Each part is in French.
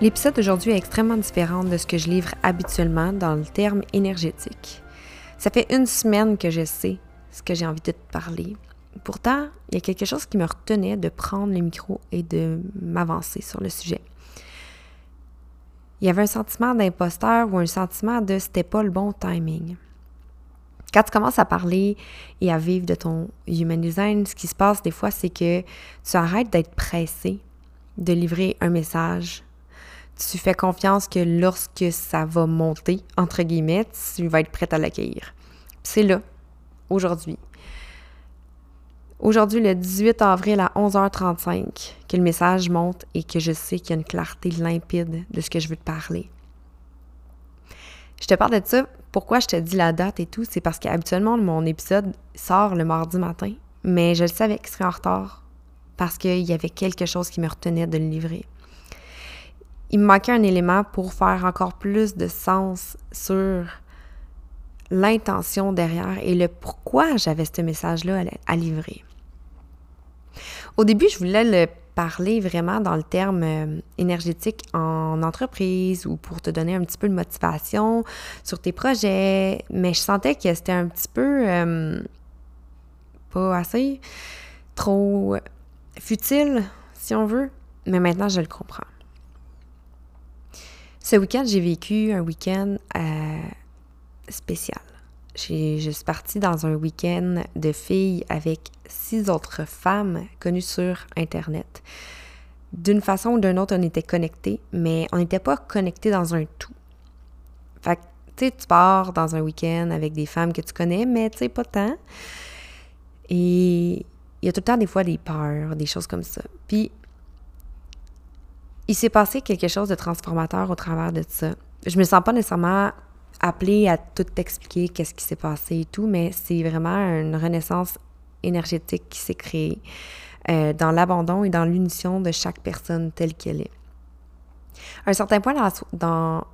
L'épisode d'aujourd'hui est extrêmement différent de ce que je livre habituellement dans le terme énergétique. Ça fait une semaine que je sais ce que j'ai envie de te parler. Pourtant, il y a quelque chose qui me retenait de prendre le micro et de m'avancer sur le sujet. Il y avait un sentiment d'imposteur ou un sentiment de c'était pas le bon timing. Quand tu commences à parler et à vivre de ton human design, ce qui se passe des fois, c'est que tu arrêtes d'être pressé de livrer un message tu fais confiance que lorsque ça va monter, entre guillemets, tu vas être prête à l'accueillir. C'est là, aujourd'hui. Aujourd'hui, le 18 avril à 11h35, que le message monte et que je sais qu'il y a une clarté limpide de ce que je veux te parler. Je te parle de ça. Pourquoi je te dis la date et tout? C'est parce qu'habituellement, mon épisode sort le mardi matin, mais je le savais qu'il serait en retard parce qu'il y avait quelque chose qui me retenait de le livrer il me manquait un élément pour faire encore plus de sens sur l'intention derrière et le pourquoi j'avais ce message-là à, livrer. Au début, je voulais le parler vraiment dans le terme euh, énergétique en entreprise ou pour te donner un petit peu de motivation sur tes projets, mais je sentais que c'était un petit peu euh, pas assez, trop futile, si on veut, mais maintenant je le comprends. Ce week-end, j'ai vécu un week-end euh, spécial. Je suis partie dans un week-end de filles avec six autres femmes connues sur Internet. D'une façon ou d'une autre, on était connectés, mais on n'était pas connectés dans un tout. Tu sais, tu pars dans un week-end avec des femmes que tu connais, mais tu sais, pas tant. Et il y a tout le temps des fois des peurs, des choses comme ça. Puis il s'est passé quelque chose de transformateur au travers de ça. Je me sens pas nécessairement appelée à tout expliquer qu'est-ce qui s'est passé et tout, mais c'est vraiment une renaissance énergétique qui s'est créée euh, dans l'abandon et dans l'unition de chaque personne telle qu'elle est. À un certain point dans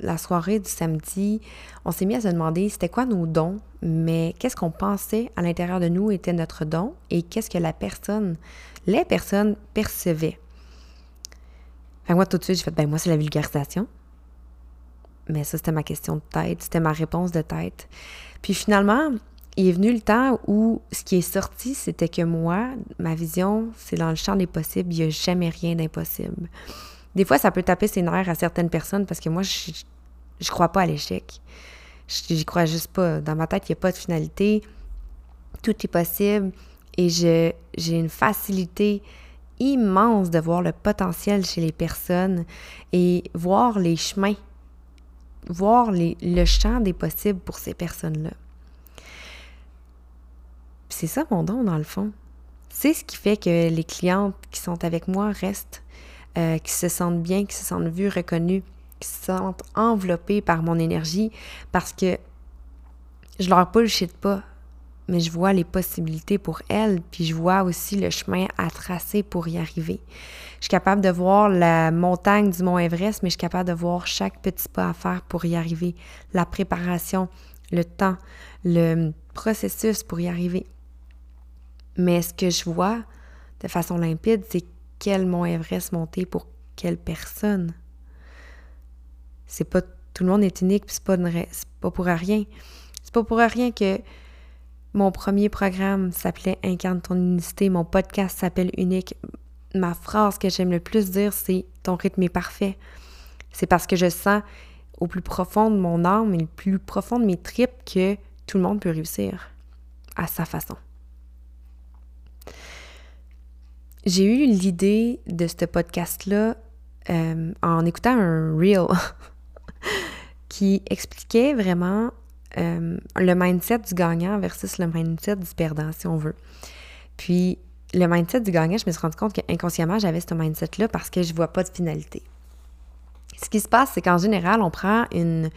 la soirée du samedi, on s'est mis à se demander c'était quoi nos dons, mais qu'est-ce qu'on pensait à l'intérieur de nous était notre don et qu'est-ce que la personne, les personnes percevaient moi, tout de suite, j'ai fait, ben moi, c'est la vulgarisation. Mais ça, c'était ma question de tête, c'était ma réponse de tête. Puis finalement, il est venu le temps où ce qui est sorti, c'était que moi, ma vision, c'est dans le champ des possibles, il n'y a jamais rien d'impossible. Des fois, ça peut taper ses nerfs à certaines personnes parce que moi, je, je crois pas à l'échec. J'y crois juste pas. Dans ma tête, il n'y a pas de finalité. Tout est possible. Et j'ai une facilité immense de voir le potentiel chez les personnes et voir les chemins, voir le champ des possibles pour ces personnes-là. C'est ça mon don dans le fond. C'est ce qui fait que les clientes qui sont avec moi restent, euh, qui se sentent bien, qui se sentent vues, reconnues, qui se sentent enveloppées par mon énergie parce que je leur bullshit pas mais je vois les possibilités pour elle, puis je vois aussi le chemin à tracer pour y arriver. Je suis capable de voir la montagne du mont Everest, mais je suis capable de voir chaque petit pas à faire pour y arriver, la préparation, le temps, le processus pour y arriver. Mais ce que je vois de façon limpide, c'est quel mont Everest monter pour quelle personne. C'est pas tout le monde est unique, puis c'est pas, pas pour rien. C'est pas pour rien que Mon premier programme s'appelait Incarne ton unicité. Mon podcast s'appelle Unique. Ma phrase que j'aime le plus dire, c'est Ton rythme est parfait. C'est parce que je sens au plus profond de mon âme et le plus profond de mes tripes que tout le monde peut réussir à sa façon. J'ai eu l'idée de ce podcast-là euh, en écoutant un reel qui expliquait vraiment euh, le mindset du gagnant versus le mindset du perdant, si on veut. Puis, le mindset du gagnant, je me suis rendu compte qu'inconsciemment, j'avais ce mindset-là parce que je ne vois pas de finalité. Ce qui se passe, c'est qu'en général, on prend une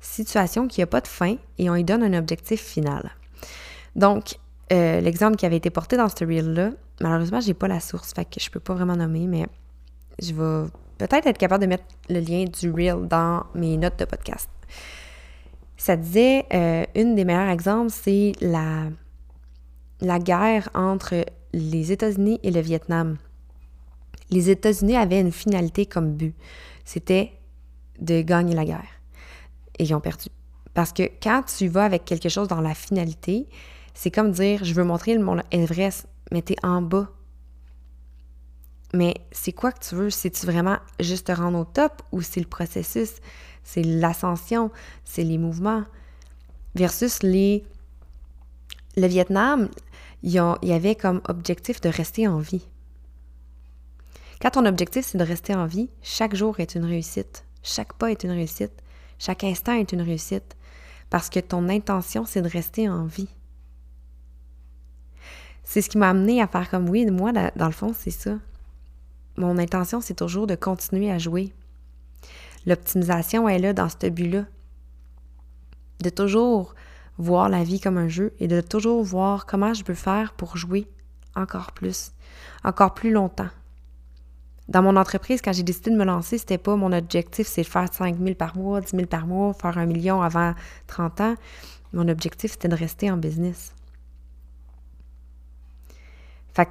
situation qui n'a pas de fin et on lui donne un objectif final. Donc, euh, l'exemple qui avait été porté dans ce reel-là, malheureusement, j'ai pas la source, fait que je peux pas vraiment nommer, mais je vais peut-être être capable de mettre le lien du reel dans mes notes de podcast. Ça disait, euh, une des meilleurs exemples, c'est la, la guerre entre les États-Unis et le Vietnam. Les États-Unis avaient une finalité comme but. C'était de gagner la guerre. Et ils ont perdu. Parce que quand tu vas avec quelque chose dans la finalité, c'est comme dire je veux montrer le mont Everest, mais t'es en bas. Mais c'est quoi que tu veux? C'est-tu vraiment juste te rendre au top ou c'est le processus? C'est l'ascension, c'est les mouvements. Versus les. Le Vietnam, il y avait comme objectif de rester en vie. Quand ton objectif, c'est de rester en vie, chaque jour est une réussite. Chaque pas est une réussite. Chaque instant est une réussite. Parce que ton intention, c'est de rester en vie. C'est ce qui m'a amené à faire comme oui, moi, dans le fond, c'est ça. Mon intention, c'est toujours de continuer à jouer. L'optimisation est là dans ce but-là. De toujours voir la vie comme un jeu et de toujours voir comment je peux faire pour jouer encore plus, encore plus longtemps. Dans mon entreprise, quand j'ai décidé de me lancer, c'était pas mon objectif, c'est de faire 5 000 par mois, 10 000 par mois, faire un million avant 30 ans. Mon objectif, c'était de rester en business.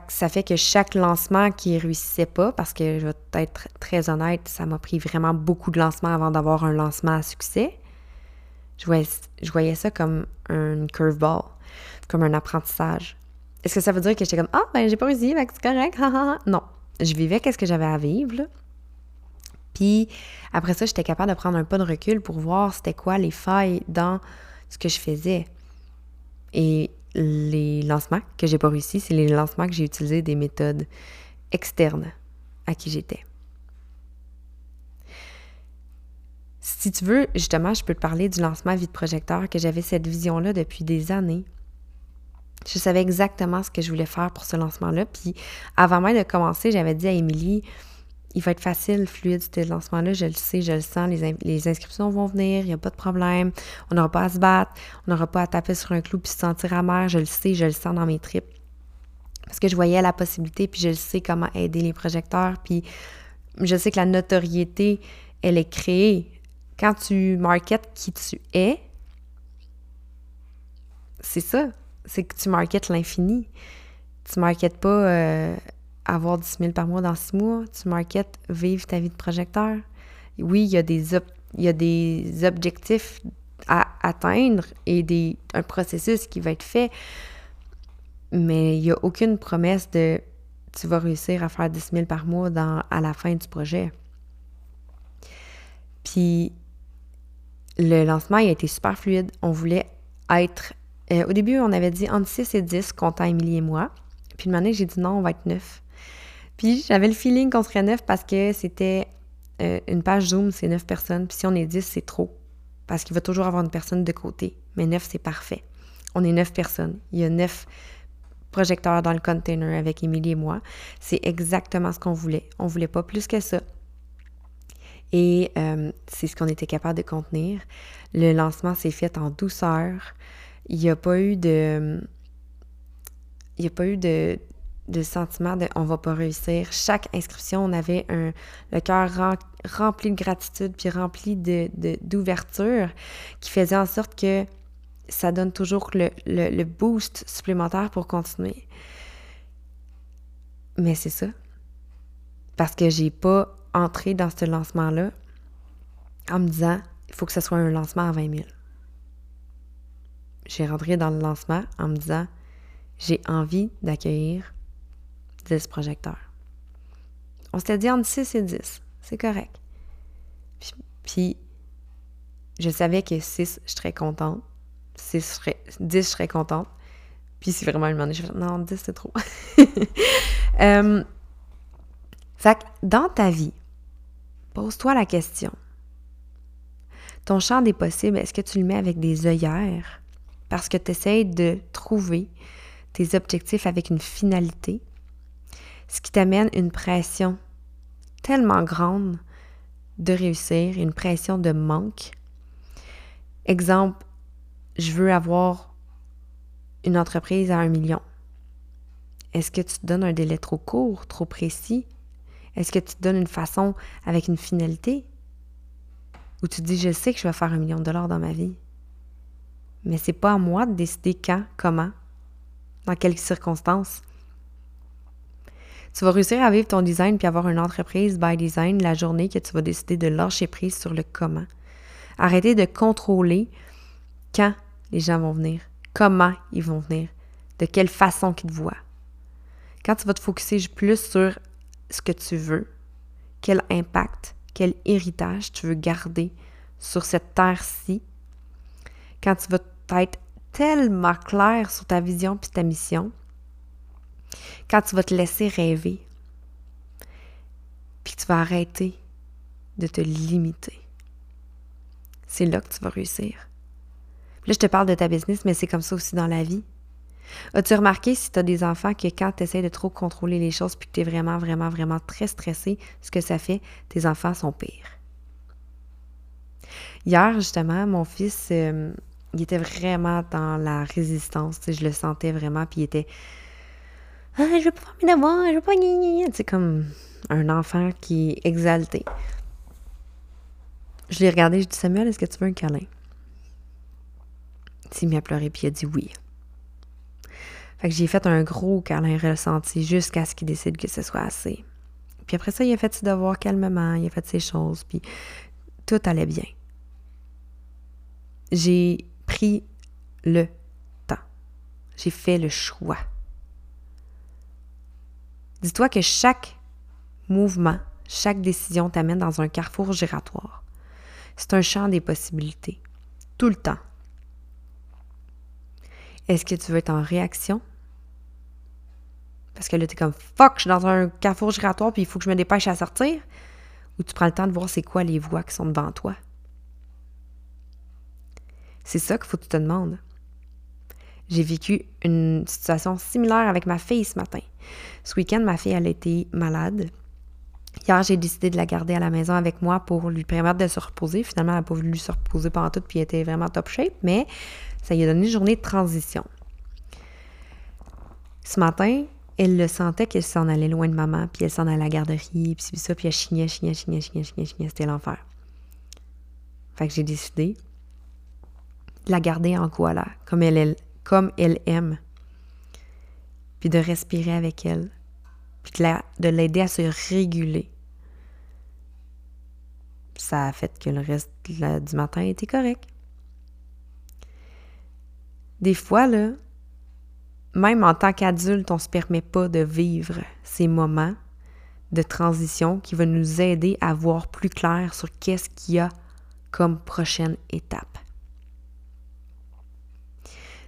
Ça fait que chaque lancement qui réussissait pas, parce que je vais être très honnête, ça m'a pris vraiment beaucoup de lancements avant d'avoir un lancement à succès. Je voyais, ça comme un curveball, comme un apprentissage. Est-ce que ça veut dire que j'étais comme Ah, ben j'ai pas réussi, c'est correct, non je vivais qu'est-ce que j'avais à vivre. Puis après ça, j'étais capable de prendre un pas de recul pour voir c'était quoi les failles dans ce que je faisais. Et les lancements que j'ai pas réussi, c'est les lancements que j'ai utilisé des méthodes externes à qui j'étais. Si tu veux, justement, je peux te parler du lancement vide projecteur que j'avais cette vision-là depuis des années. Je savais exactement ce que je voulais faire pour ce lancement-là. Puis avant même de commencer, j'avais dit à Émilie, il va être facile, fluide, ce lancement-là. Je le sais, je le sens. Les, inscriptions vont venir, il n'y a pas de problème. On n'aura pas à se battre, on n'aura pas à taper sur un clou puis se sentir amer. Je le sais, je le sens dans mes tripes. Parce que je voyais la possibilité, puis je le sais comment aider les projecteurs. Puis je sais que la notoriété, elle est créée. Quand tu marketes qui tu es, c'est ça c'est que tu marketes l'infini. Tu marketes pas euh, avoir 10 000 par mois dans 6 mois. Tu marketes vivre ta vie de projecteur. Oui, il y a des, il y a des objectifs à atteindre et des, un processus qui va être fait, mais il n'y a aucune promesse de tu vas réussir à faire 10 000 par mois dans, à la fin du projet. Puis le lancement il a été super fluide. On voulait être euh, au début, on avait dit entre 6 et 10, comptant Émilie et moi. Puis une année, j'ai dit non, on va être 9. Puis j'avais le feeling qu'on serait 9 parce que c'était euh, une page Zoom, c'est 9 personnes. Puis si on est 10, c'est trop. Parce qu'il va toujours avoir une personne de côté. Mais 9, c'est parfait. On est 9 personnes. Il y a 9 projecteurs dans le container avec Émilie et moi. C'est exactement ce qu'on voulait. On voulait pas plus que ça. Et euh, c'est ce qu'on était capable de contenir. Le lancement s'est fait en douceur il n'y a pas eu de. Il n'y a pas eu de, de sentiment de on va pas réussir. Chaque inscription, on avait un, le cœur rempli de gratitude puis rempli de, d'ouverture qui faisait en sorte que ça donne toujours le, le, boost supplémentaire pour continuer. Mais c'est ça. Parce que j'ai pas entré dans ce lancement-là en me disant il faut que ce soit un lancement à 20 000 j'ai rentré dans le lancement en me disant j'ai envie d'accueillir 10 projecteurs. On s'était dit entre 6 et 10. C'est correct. Puis, je savais que 6, je serais contente. 6 serais, 10, je serais contente. Puis si vraiment il m'en est, je fais non, 10 c'est trop. euh, fait que dans ta vie, pose-toi la question. Ton champ des possibles, est-ce que tu le mets avec des œillères? Parce que tu essaies de trouver tes objectifs avec une finalité, ce qui t'amène une pression tellement grande de réussir, une pression de manque. Exemple, je veux avoir une entreprise à un million. Est-ce que tu te donnes un délai trop court, trop précis? Est-ce que tu te donnes une façon avec une finalité? Ou tu dis, je sais que je vais faire un million de dollars dans ma vie. Mais c'est pas à moi de décider quand, comment, dans quelles circonstances. Tu vas réussir à vivre ton design puis avoir une entreprise by design la journée que tu vas décider de lâcher prise sur le comment. Arrêter de contrôler quand les gens vont venir, comment ils vont venir, de quelle façon qu'ils te voient. Quand tu vas te focuser plus sur ce que tu veux, quel impact, quel héritage tu veux garder sur cette terre-ci, quand tu vas être tellement clair sur ta vision puis ta mission, quand tu vas te laisser rêver, puis tu vas arrêter de te limiter. C'est là que tu vas réussir. là, je te parle de ta business, mais c'est comme ça aussi dans la vie. As-tu remarqué si tu as des enfants que quand tu essaies de trop contrôler les choses puis que tu es vraiment, vraiment, vraiment très stressé, ce que ça fait, tes enfants sont pires? Hier, justement, mon fils, euh, il était vraiment dans la résistance. Je le sentais vraiment, puis il était ah, je veux pas mes devoirs, je veux pas C'est comme un enfant qui est exalté. Je l'ai regardé, je dis Samuel, est-ce que tu veux un câlin? Il m'a pleuré, puis il a dit oui. Fait que j'ai fait un gros câlin ressenti jusqu'à ce qu'il décide que ce soit assez. Puis après ça, il a fait ses devoirs calmement, il a fait ses choses, puis tout allait bien. J'ai pris le temps. J'ai fait le choix. Dis-toi que chaque mouvement, chaque décision t'amène dans un carrefour giratoire. C'est un champ des possibilités, tout le temps. Est-ce que tu veux être en réaction? Parce que là, tu es comme fuck, je suis dans un carrefour giratoire puis il faut que je me dépêche à sortir? Ou tu prends le temps de voir c'est quoi les voies qui sont devant toi? C'est ça qu'il faut que tu te demandes. J'ai vécu une situation similaire avec ma fille ce matin. Ce week-end, ma fille, elle était malade. Hier, j'ai décidé de la garder à la maison avec moi pour lui permettre de se reposer. Finalement, elle n'a pas voulu se reposer pendant tout, puis elle était vraiment top shape, mais ça lui a donné une journée de transition. Ce matin, elle le sentait qu'elle s'en allait loin de maman, puis elle s'en allait à la garderie, puis ça, puis elle chignait, chignait, chignait, chignait, chignait, chignait. C'était l'enfer. Fait que j'ai décidé de la garder en koala, comme elle, elle, comme elle aime. Puis de respirer avec elle. Puis de l'aider à se réguler. Ça a fait que le reste du matin était correct. Des fois, là, même en tant qu'adulte, on ne se permet pas de vivre ces moments de transition qui vont nous aider à voir plus clair sur qu'est-ce qu'il y a comme prochaine étape.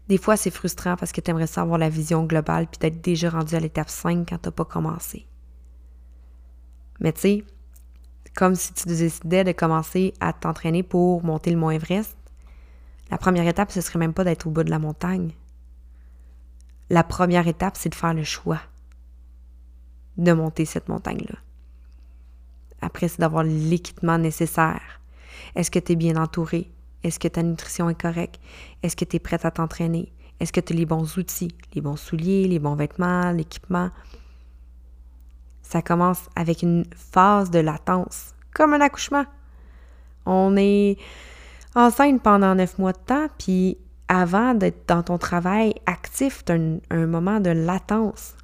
Des fois, c'est frustrant parce que tu aimerais savoir la vision globale puis d'être déjà rendu à l'étape 5 quand tu n'as pas commencé. Mais tu sais, comme si tu décidais de commencer à t'entraîner pour monter le Mont Everest, la première étape, ce serait même pas d'être au bout de la montagne. La première étape, c'est de faire le choix de monter cette montagne-là. Après, c'est d'avoir l'équipement nécessaire. Est-ce que tu es bien entouré? Est-ce que ta nutrition est correcte? Est-ce que tu es prête à t'entraîner? Est-ce que tu as les bons outils, les bons souliers, les bons vêtements, l'équipement? Ça commence avec une phase de latence, comme un accouchement. On est enceinte pendant neuf mois de temps, puis avant d'être dans ton travail actif, tu as un, moment de latence.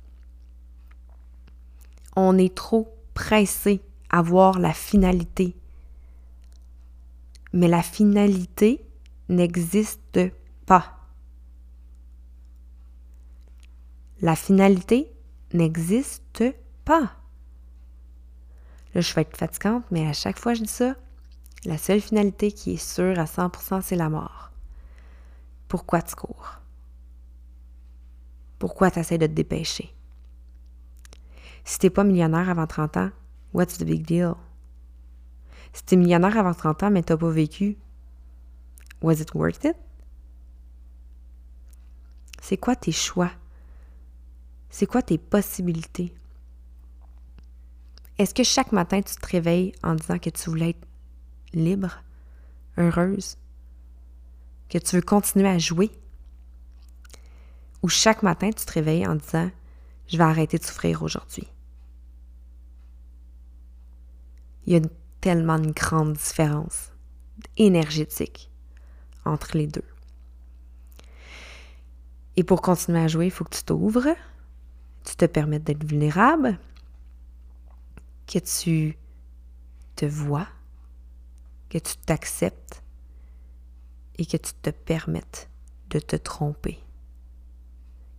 On est trop pressé à voir la finalité mais la finalité n'existe pas. La finalité n'existe pas. Là, je vais être fatigante, mais à chaque fois je dis ça, la seule finalité qui est sûre à 100%, c'est la mort. Pourquoi tu cours? Pourquoi tu essaies de te dépêcher? Si t'es pas millionnaire avant 30 ans, what's the big deal? Si t'es millionnaire avant 30 ans, mais t'as pas vécu, was it worth it? C'est quoi tes choix? C'est quoi tes possibilités? Est-ce que chaque matin tu te réveilles en disant que tu voulais être libre, heureuse, que tu veux continuer à jouer? Ou chaque matin tu te réveilles en disant je vais arrêter de souffrir aujourd'hui? Il y a tellement une grande différence énergétique entre les deux. Et pour continuer à jouer, il faut que tu t'ouvres, tu te permettes d'être vulnérable, que tu te vois, que tu t'acceptes et que tu te permettes de te tromper.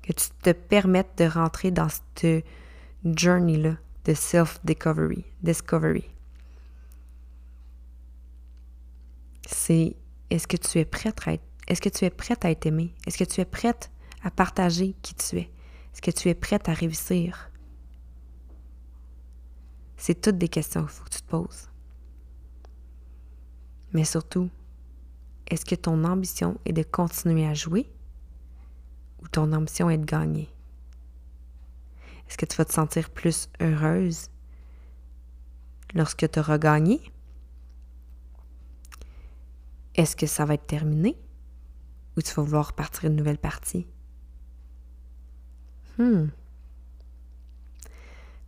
Que tu te permettes de rentrer dans cette journey-là de self-discovery. Discovery. C'est est-ce que tu es prête à être est-ce que tu es prête à être aimée? Est-ce que tu es prête à partager qui tu es? Est-ce que tu es prête à réussir? C'est toutes des questions qu'il faut que tu te poses. Mais surtout, est-ce que ton ambition est de continuer à jouer ou ton ambition est de gagner? Est-ce que tu vas te sentir plus heureuse lorsque tu auras gagné? Est-ce que ça va être terminé? Ou tu vas vouloir partir une nouvelle partie? Hmm.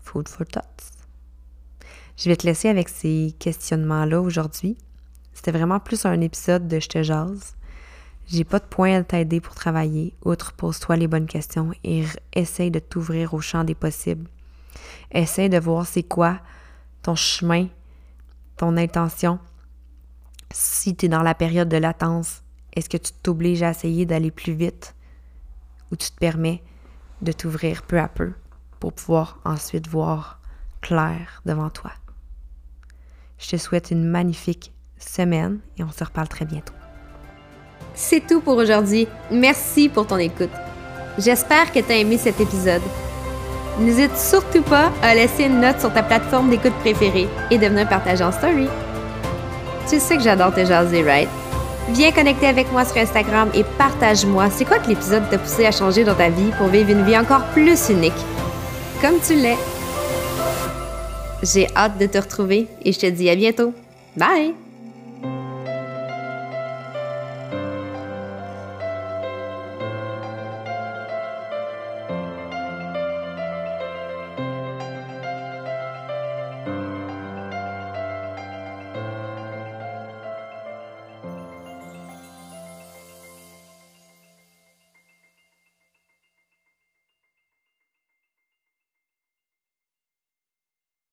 Food for thoughts. Je vais te laisser avec ces questionnements-là aujourd'hui. C'était vraiment plus un épisode de Je te jase. J'ai pas de point à t'aider pour travailler, outre pose-toi les bonnes questions et essaye de t'ouvrir au champ des possibles. Essaye de voir c'est quoi ton chemin, ton intention. Si tu es dans la période de latence, est-ce que tu t'obliges à essayer d'aller plus vite ou tu te permets de t'ouvrir peu à peu pour pouvoir ensuite voir clair devant toi? Je te souhaite une magnifique semaine et on se reparle très bientôt. C'est tout pour aujourd'hui. Merci pour ton écoute. J'espère que tu as aimé cet épisode. N'hésite surtout pas à laisser une note sur ta plateforme d'écoute préférée et de venir partager en story. Tu sais que j'adore te jaser, right? Viens connecter avec moi sur Instagram et partage-moi c'est quoi que l'épisode t'a poussé à changer dans ta vie pour vivre une vie encore plus unique? Comme tu l'es. J'ai hâte de te retrouver et je te dis à bientôt. Bye!